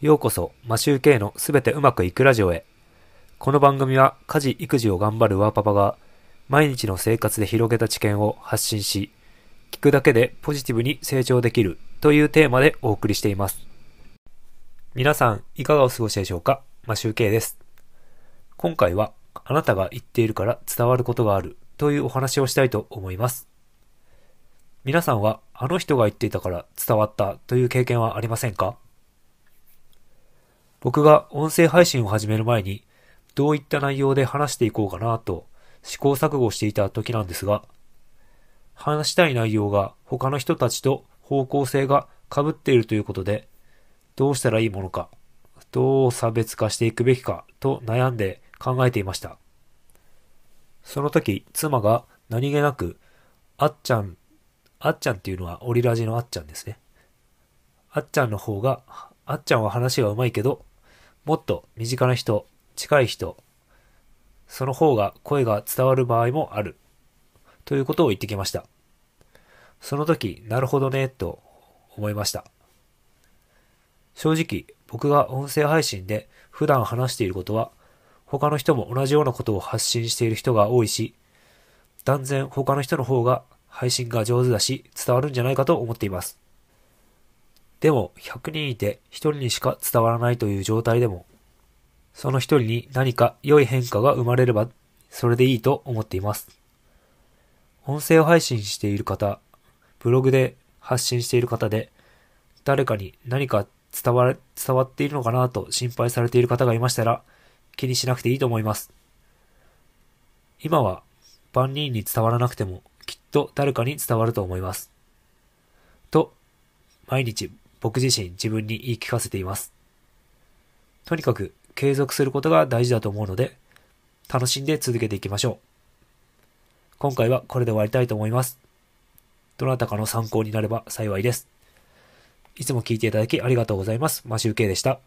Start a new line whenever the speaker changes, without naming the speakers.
ようこそ、マシューケイのすべてうまくいくラジオへ。この番組は家事・育児を頑張るワーパパが毎日の生活で広げた知見を発信し、聞くだけでポジティブに成長できるというテーマでお送りしています。皆さん、いかがお過ごしでしょうか？マシューケイです。今回は、あなたが言っているから伝わることがあるというお話をしたいと思います。皆さんは、あの人が言っていたから伝わったという経験はありませんか？僕が音声配信を始める前に、どういった内容で話していこうかなと試行錯誤していた時なんですが、話したい内容が他の人たちと方向性が被っているということで、どうしたらいいものか、どう差別化していくべきかと悩んで考えていました。その時、妻が何気なく、あっちゃん、あっちゃんっていうのはオリラジのあっちゃんですね。あっちゃんの方が、あっちゃんは話が上手いけど、もっと身近な人、近い人、その方が声が伝わる場合もある。ということを言ってきました。その時、なるほどね、と思いました。正直、僕が音声配信で普段話していることは、他の人も同じようなことを発信している人が多いし、断然他の人の方が配信が上手だし伝わるんじゃないかと思っています。でも、100人いて1人にしか伝わらないという状態でも、その1人に何か良い変化が生まれれば、それでいいと思っています。音声を配信している方、ブログで発信している方で、誰かに何か伝わ、伝わっているのかなと心配されている方がいましたら、気にしなくていいと思います。今は万人に伝わらなくても、きっと誰かに伝わると思います。と、毎日僕自身自分に言い聞かせています。とにかく継続することが大事だと思うので、楽しんで続けていきましょう。今回はこれで終わりたいと思います。どなたかの参考になれば幸いです。いつも聞いていただきありがとうございます。マシュウケイでした。